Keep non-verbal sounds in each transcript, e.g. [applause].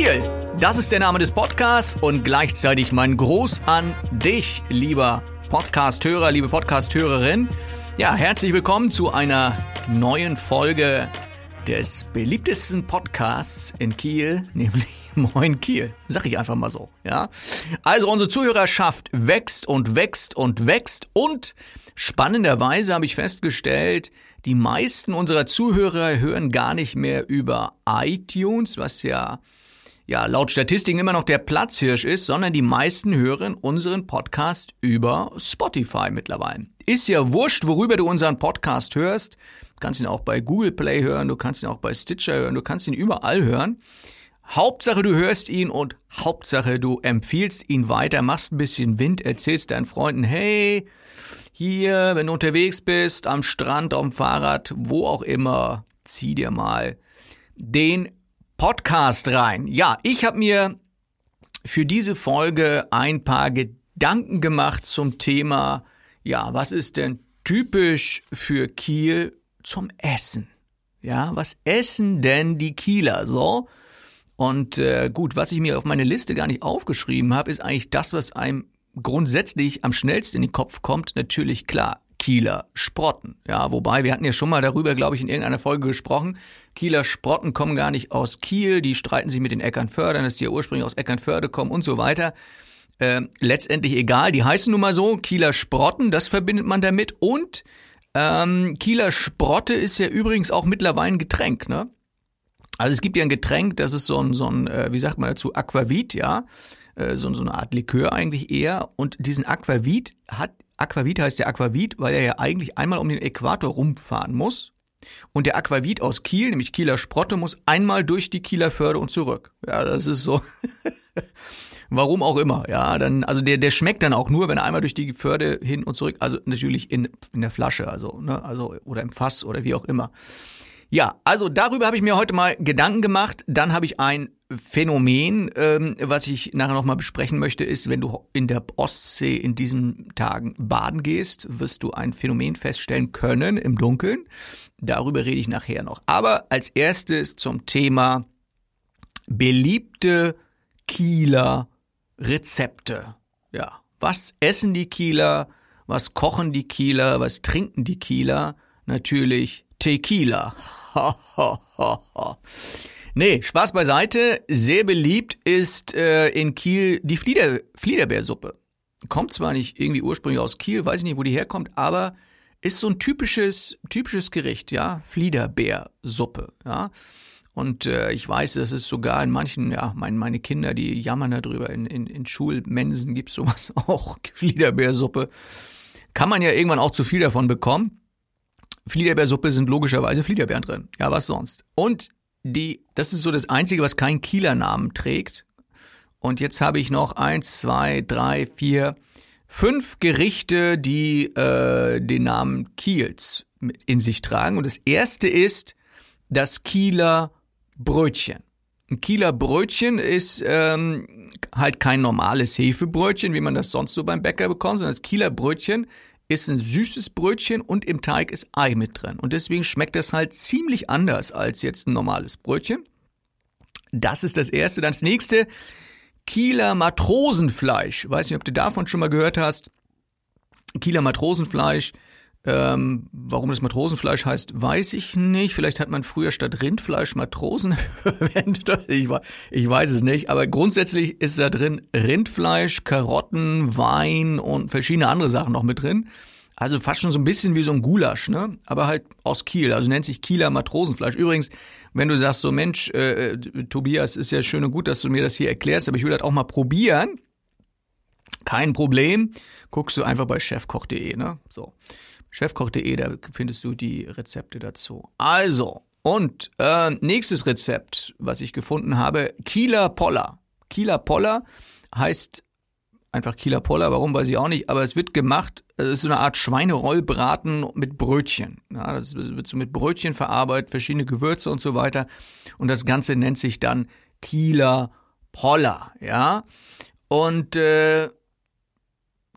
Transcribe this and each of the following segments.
Kiel! Das ist der Name des Podcasts und gleichzeitig mein Gruß an dich, lieber Podcasthörer, liebe Podcasthörerin. Ja, herzlich willkommen zu einer neuen Folge des beliebtesten Podcasts in Kiel, [laughs] nämlich Moin Kiel. Sag ich einfach mal so, ja. Also unsere Zuhörerschaft wächst und wächst und wächst und spannenderweise habe ich festgestellt, die meisten unserer Zuhörer hören gar nicht mehr über iTunes, was ja ja, laut Statistiken immer noch der Platzhirsch ist, sondern die meisten hören unseren Podcast über Spotify mittlerweile. Ist ja wurscht, worüber du unseren Podcast hörst. Du kannst ihn auch bei Google Play hören, du kannst ihn auch bei Stitcher hören, du kannst ihn überall hören. Hauptsache du hörst ihn und Hauptsache du empfiehlst ihn weiter, machst ein bisschen Wind, erzählst deinen Freunden, hey, hier, wenn du unterwegs bist, am Strand, auf dem Fahrrad, wo auch immer, zieh dir mal den Podcast rein. Ja, ich habe mir für diese Folge ein paar Gedanken gemacht zum Thema, ja, was ist denn typisch für Kiel zum Essen? Ja, was essen denn die Kieler so? Und äh, gut, was ich mir auf meine Liste gar nicht aufgeschrieben habe, ist eigentlich das, was einem grundsätzlich am schnellsten in den Kopf kommt, natürlich klar. Kieler Sprotten. Ja, wobei wir hatten ja schon mal darüber, glaube ich, in irgendeiner Folge gesprochen. Kieler Sprotten kommen gar nicht aus Kiel, die streiten sich mit den Eckernfördern, dass die ja ursprünglich aus Eckernförde kommen und so weiter. Äh, letztendlich egal, die heißen nun mal so, Kieler Sprotten, das verbindet man damit und ähm, Kieler Sprotte ist ja übrigens auch mittlerweile ein Getränk, ne? Also es gibt ja ein Getränk, das ist so ein, so ein äh, wie sagt man dazu, Aquavit, ja, äh, so, so eine Art Likör eigentlich eher. Und diesen Aquavit hat, Aquavit heißt der Aquavit, weil er ja eigentlich einmal um den Äquator rumfahren muss. Und der Aquavit aus Kiel, nämlich Kieler Sprotte, muss einmal durch die Kieler Förde und zurück. Ja, das ist so. [laughs] Warum auch immer, ja, dann, also der, der schmeckt dann auch nur, wenn er einmal durch die Förde hin und zurück, also natürlich in, in der Flasche, also, ne, also, oder im Fass oder wie auch immer. Ja, also darüber habe ich mir heute mal Gedanken gemacht. Dann habe ich ein Phänomen, ähm, was ich nachher nochmal besprechen möchte, ist, wenn du in der Ostsee in diesen Tagen baden gehst, wirst du ein Phänomen feststellen können im Dunkeln. Darüber rede ich nachher noch. Aber als erstes zum Thema beliebte Kieler Rezepte. Ja, was essen die Kieler? Was kochen die Kieler? Was trinken die Kieler? Natürlich Tequila. [laughs] nee, Spaß beiseite. Sehr beliebt ist äh, in Kiel die Flieder, Fliederbeersuppe. Kommt zwar nicht irgendwie ursprünglich aus Kiel, weiß ich nicht, wo die herkommt, aber ist so ein typisches, typisches Gericht, ja. Fliederbeersuppe, ja. Und äh, ich weiß, dass es sogar in manchen, ja, mein, meine Kinder, die jammern darüber, in, in, in Schulmensen gibt's sowas [laughs] auch, Fliederbeersuppe. Kann man ja irgendwann auch zu viel davon bekommen. Fliederbeersuppe sind logischerweise Fliederbeeren drin. Ja, was sonst? Und die, das ist so das Einzige, was keinen Kieler Namen trägt. Und jetzt habe ich noch eins, zwei, drei, vier, fünf Gerichte, die äh, den Namen Kiels in sich tragen. Und das erste ist das Kieler Brötchen. Ein Kieler Brötchen ist ähm, halt kein normales Hefebrötchen, wie man das sonst so beim Bäcker bekommt, sondern das Kieler Brötchen ist ein süßes Brötchen und im Teig ist Ei mit drin. Und deswegen schmeckt das halt ziemlich anders als jetzt ein normales Brötchen. Das ist das erste. Dann das nächste, Kieler Matrosenfleisch. Weiß nicht, ob du davon schon mal gehört hast. Kieler Matrosenfleisch. Ähm, warum das Matrosenfleisch heißt, weiß ich nicht. Vielleicht hat man früher statt Rindfleisch Matrosen [laughs] verwendet. Ich, ich weiß es nicht. Aber grundsätzlich ist da drin Rindfleisch, Karotten, Wein und verschiedene andere Sachen noch mit drin. Also fast schon so ein bisschen wie so ein Gulasch, ne? Aber halt aus Kiel. Also nennt sich Kieler Matrosenfleisch. Übrigens, wenn du sagst so, Mensch, äh, Tobias, ist ja schön und gut, dass du mir das hier erklärst, aber ich will das auch mal probieren. Kein Problem. Guckst du einfach bei chefkoch.de, ne? So chefkoch.de, da findest du die Rezepte dazu. Also, und äh, nächstes Rezept, was ich gefunden habe, Kieler Poller. Kieler Poller heißt einfach Kieler Poller, warum weiß ich auch nicht, aber es wird gemacht, es ist so eine Art Schweinerollbraten mit Brötchen. Ja, das wird so mit Brötchen verarbeitet, verschiedene Gewürze und so weiter. Und das Ganze nennt sich dann Kieler Poller, ja. Und äh,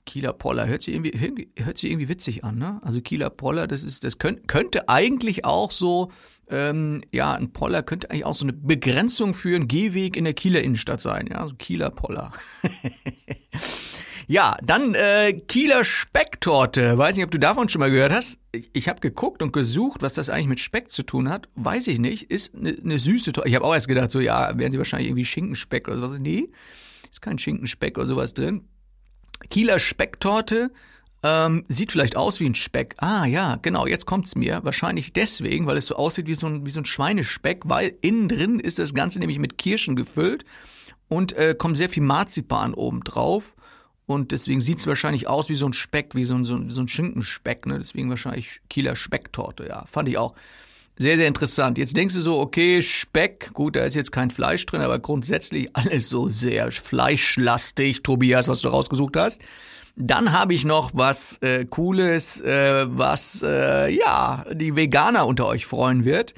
Kieler Poller hört sich irgendwie hört sich irgendwie witzig an, ne? Also Kieler Poller, das ist das könnt, könnte eigentlich auch so Ähm, ja, ein Poller könnte eigentlich auch so eine Begrenzung für einen Gehweg in der Kieler Innenstadt sein. Ja, so Kieler Poller. [laughs] ja, dann äh, Kieler Specktorte. Weiß nicht, ob du davon schon mal gehört hast. Ich, ich habe geguckt und gesucht, was das eigentlich mit Speck zu tun hat. Weiß ich nicht. Ist eine ne süße Torte. Ich habe auch erst gedacht, so ja, werden sie wahrscheinlich irgendwie Schinkenspeck oder sowas. Nee, ist kein Schinkenspeck oder sowas drin. Kieler Specktorte ähm, sieht vielleicht aus wie ein Speck. Ah ja, genau, jetzt kommt's mir. Wahrscheinlich deswegen, weil es so aussieht wie so ein, wie so ein Schweinespeck, weil innen drin ist das Ganze nämlich mit Kirschen gefüllt und äh, kommt sehr viel Marzipan oben drauf. Und deswegen sieht's wahrscheinlich aus wie so ein Speck, wie so ein, so ein, so ein Schinkenspeck. Ne? Deswegen wahrscheinlich Kieler Specktorte, ja. Fand ich auch sehr, sehr interessant. Jetzt denkst du so, okay, Speck, gut, da ist jetzt kein Fleisch drin, aber grundsätzlich [laughs] alles so sehr fleischlastig, Tobias, was du rausgesucht hast. Dann habe ich noch was äh, Cooles, äh, was äh, ja die Veganer unter euch freuen wird.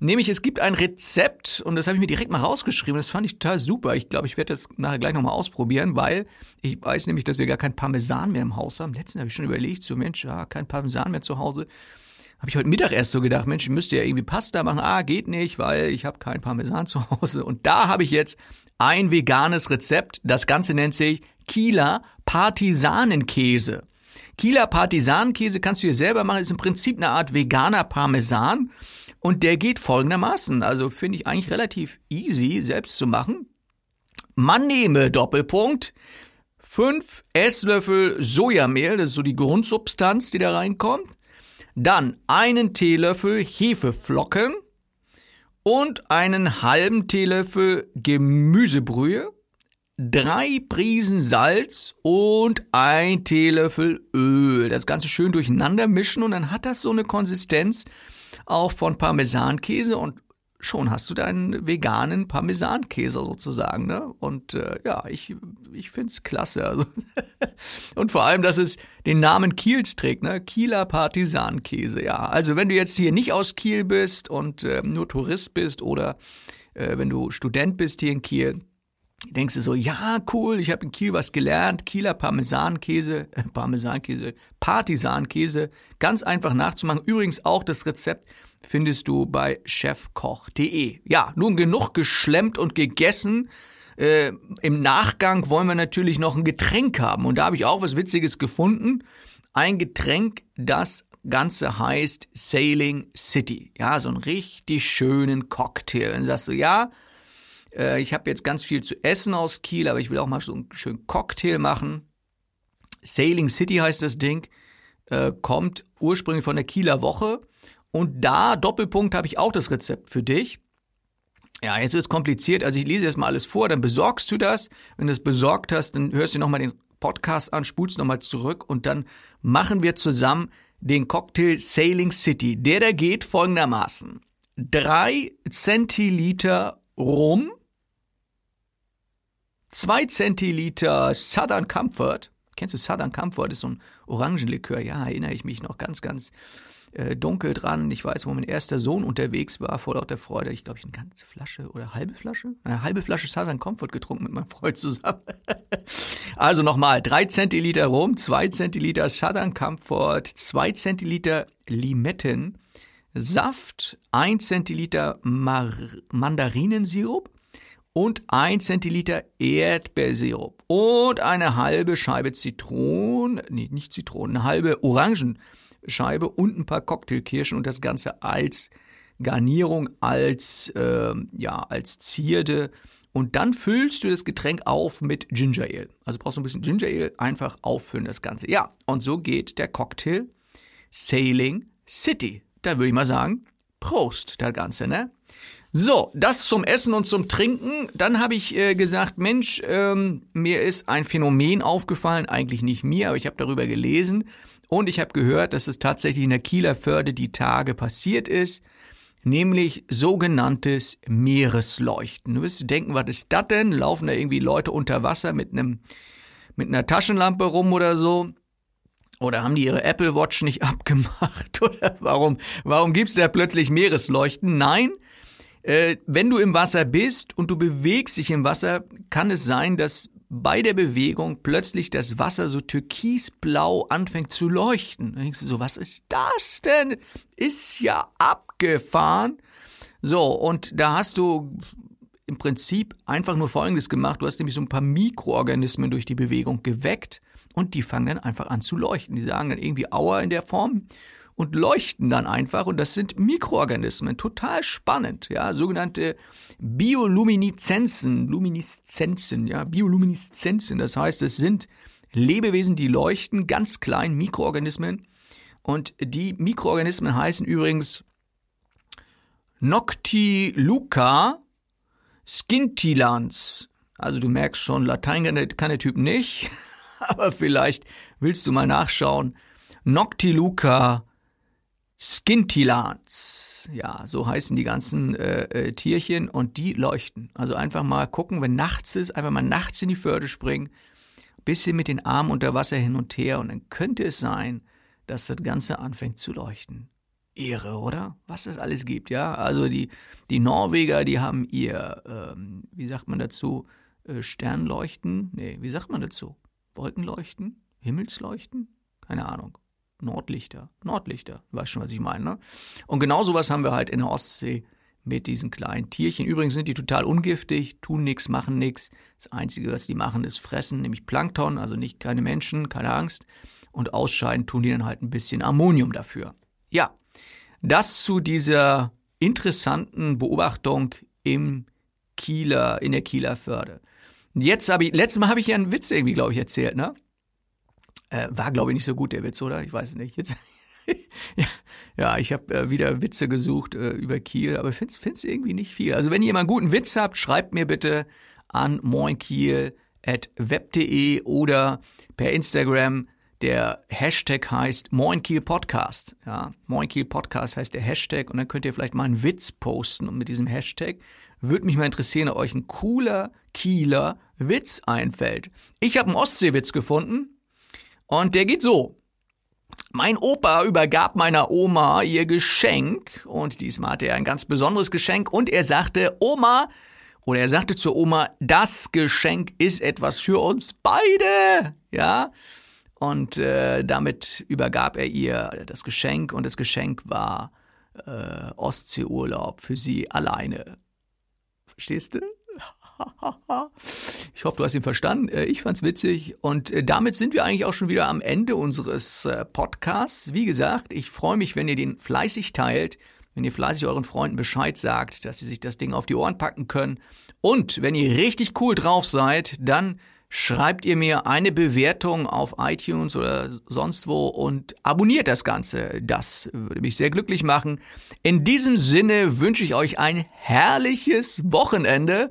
Nämlich, es gibt ein Rezept und das habe ich mir direkt mal rausgeschrieben. Das fand ich total super. Ich glaube, ich werde das nachher gleich nochmal ausprobieren, weil ich weiß nämlich, dass wir gar kein Parmesan mehr im Haus haben. Letztens habe ich schon überlegt, so Mensch, ja, kein Parmesan mehr zu Hause. Habe ich heute Mittag erst so gedacht, Mensch, ich müsste ja irgendwie Pasta machen. Ah, geht nicht, weil ich habe kein Parmesan zu Hause. Und da habe ich jetzt ein veganes Rezept. Das Ganze nennt sich Kieler Partisanenkäse. Kieler Partisanenkäse kannst du dir selber machen, ist im Prinzip eine Art veganer Parmesan und der geht folgendermaßen, also finde ich eigentlich relativ easy selbst zu machen. Man nehme Doppelpunkt fünf Esslöffel Sojamehl, das ist so die Grundsubstanz, die da reinkommt, dann einen Teelöffel Hefeflocken und einen halben Teelöffel Gemüsebrühe drei Prisen Salz und ein Teelöffel Öl. Das Ganze schön durcheinander mischen und dann hat das so eine Konsistenz auch von Parmesankäse und schon hast du deinen veganen Parmesankäse sozusagen. Ne? Und äh, ja, ich, ich finde es klasse. Also [laughs] und vor allem, dass es den Namen Kiels trägt, ne? Kieler Partisankäse. Ja, also wenn du jetzt hier nicht aus Kiel bist und äh, nur Tourist bist oder äh, wenn du Student bist hier in Kiel, denkst du so, ja, cool, ich habe in Kiel was gelernt, Kieler Parmesankäse, äh, Parmesankäse, Partisankäse, ganz einfach nachzumachen. Übrigens auch das Rezept findest du bei chefkoch.de. Ja, nun genug geschlemmt und gegessen. Äh, Im Nachgang wollen wir natürlich noch ein Getränk haben und da habe ich auch was Witziges gefunden. Ein Getränk, das Ganze heißt Sailing City. Ja, so einen richtig schönen Cocktail. Dann sagst du, ja, äh, ich habe jetzt ganz viel zu essen aus Kiel, aber ich will auch mal so einen schönen Cocktail machen. Sailing City heißt das Ding, äh, kommt ursprünglich von der Kieler Woche. Und da, Doppelpunkt, habe ich auch das Rezept für dich. Ja, jetzt wird es kompliziert. Also ich lese jetzt mal alles vor, dann besorgst du das. Wenn du es besorgt hast, dann hörst du nochmal den Podcast an, spulst nochmal zurück und dann machen wir zusammen den Cocktail Sailing City. Der da geht folgendermaßen. Drei Zentiliter Rum, 2 Zentiliter Southern Comfort. Kennst du Southern Comfort? Das ist so ein Orangenlikör. Ja, erinnere ich mich noch ganz, ganz äh, dunkel dran. Ich weiß, wo mein erster Sohn unterwegs war, vor lauter Freude. Ich glaube, ich eine ganze Flasche oder halbe Flasche? Eine halbe Flasche Southern Comfort getrunken mit meinem Freund zusammen. [laughs] also nochmal, 3 Zentiliter Rum, 2 Zentiliter Southern Comfort, 2 Zentiliter Limetten, Saft, 1 Zentiliter Mar Mandarinensirup, und ein Zentiliter Erdbeersirup und eine halbe Scheibe Zitronen, nee, nicht Zitronen, eine halbe Orangenscheibe und ein paar Cocktailkirschen und das Ganze als Garnierung, als, äh, ja, als Zierde. Und dann füllst du das Getränk auf mit Ginger Ale. Also brauchst du ein bisschen Ginger Ale, einfach auffüllen das Ganze. Ja, und so geht der Cocktail Sailing City. Da würde ich mal sagen, Prost, das Ganze, ne? So, das zum Essen und zum Trinken. Dann habe ich äh, gesagt, Mensch, ähm, mir ist ein Phänomen aufgefallen, eigentlich nicht mir, aber ich habe darüber gelesen und ich habe gehört, dass es tatsächlich in der Kieler Förde die Tage passiert ist, nämlich sogenanntes Meeresleuchten. Du wirst denken, was ist das denn? Laufen da irgendwie Leute unter Wasser mit einem mit einer Taschenlampe rum oder so? Oder haben die ihre Apple Watch nicht [laughs] abgemacht? Oder warum, warum gibt's da plötzlich Meeresleuchten? Nein, wenn du im Wasser bist und du bewegst dich im Wasser, kann es sein, dass bei der Bewegung plötzlich das Wasser so türkisblau anfängt zu leuchten. Dann denkst du so, was ist das denn? Ist ja abgefahren. So, und da hast du im Prinzip einfach nur Folgendes gemacht. Du hast nämlich so ein paar Mikroorganismen durch die Bewegung geweckt und die fangen dann einfach an zu leuchten. Die sagen dann irgendwie Aua in der Form und leuchten dann einfach und das sind Mikroorganismen, total spannend, ja, sogenannte Biolumineszenzen, Lumineszenzen, ja, Biolumineszenzen, das heißt, es sind Lebewesen, die leuchten, ganz klein Mikroorganismen und die Mikroorganismen heißen übrigens Noctiluca scintillans. Also du merkst schon, Latein kann der Typ nicht, [laughs] aber vielleicht willst du mal nachschauen. Noctiluca Scintillans. Ja, so heißen die ganzen äh, äh, Tierchen und die leuchten. Also einfach mal gucken, wenn nachts ist, einfach mal nachts in die Förde springen, bisschen mit den Armen unter Wasser hin und her und dann könnte es sein, dass das Ganze anfängt zu leuchten. Ehre, oder? Was es alles gibt, ja. Also die, die Norweger, die haben ihr, ähm, wie sagt man dazu, äh, Sternleuchten? Nee, wie sagt man dazu? Wolkenleuchten? Himmelsleuchten? Keine Ahnung. Nordlichter. Nordlichter. Weißt schon, was ich meine, ne? Und genau sowas haben wir halt in der Ostsee mit diesen kleinen Tierchen. Übrigens sind die total ungiftig, tun nichts, machen nichts. Das Einzige, was die machen, ist fressen, nämlich Plankton, also nicht keine Menschen, keine Angst. Und ausscheiden tun die dann halt ein bisschen Ammonium dafür. Ja, das zu dieser interessanten Beobachtung im Kieler, in der Kieler Förde. Jetzt habe ich, letztes Mal habe ich ja einen Witz irgendwie, glaube ich, erzählt, ne? Äh, war, glaube ich, nicht so gut, der Witz, oder? Ich weiß es nicht. Jetzt, [laughs] ja, ich habe äh, wieder Witze gesucht äh, über Kiel, aber finde es irgendwie nicht viel. Also wenn ihr mal einen guten Witz habt, schreibt mir bitte an moinkiel.web.de oder per Instagram. Der Hashtag heißt Moinkiel Podcast. Ja, Moinkiel Podcast heißt der Hashtag und dann könnt ihr vielleicht mal einen Witz posten und mit diesem Hashtag würde mich mal interessieren, ob euch ein cooler Kieler Witz einfällt. Ich habe einen Ostseewitz gefunden, und der geht so. Mein Opa übergab meiner Oma ihr Geschenk und diesmal hatte er ein ganz besonderes Geschenk und er sagte, Oma, oder er sagte zur Oma, das Geschenk ist etwas für uns beide, ja. Und äh, damit übergab er ihr das Geschenk und das Geschenk war äh, Ostseeurlaub für sie alleine. Verstehst du? [laughs] ich hoffe, du hast ihn verstanden. Äh, ich fand's witzig. Und äh, damit sind wir eigentlich auch schon wieder am Ende unseres äh, Podcasts. Wie gesagt, ich freue mich, wenn ihr den fleißig teilt, wenn ihr fleißig euren Freunden Bescheid sagt, dass sie sich das Ding auf die Ohren packen können. Und wenn ihr richtig cool drauf seid, dann schreibt ihr mir eine Bewertung auf iTunes oder sonst wo und abonniert das Ganze. Das würde mich sehr glücklich machen. In diesem Sinne wünsche ich euch ein herrliches Wochenende.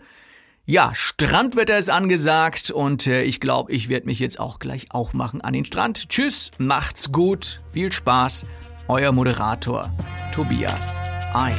Ja, Strandwetter ist angesagt und äh, ich glaube, ich werde mich jetzt auch gleich aufmachen an den Strand. Tschüss, macht's gut, viel Spaß. Euer Moderator Tobias Ein.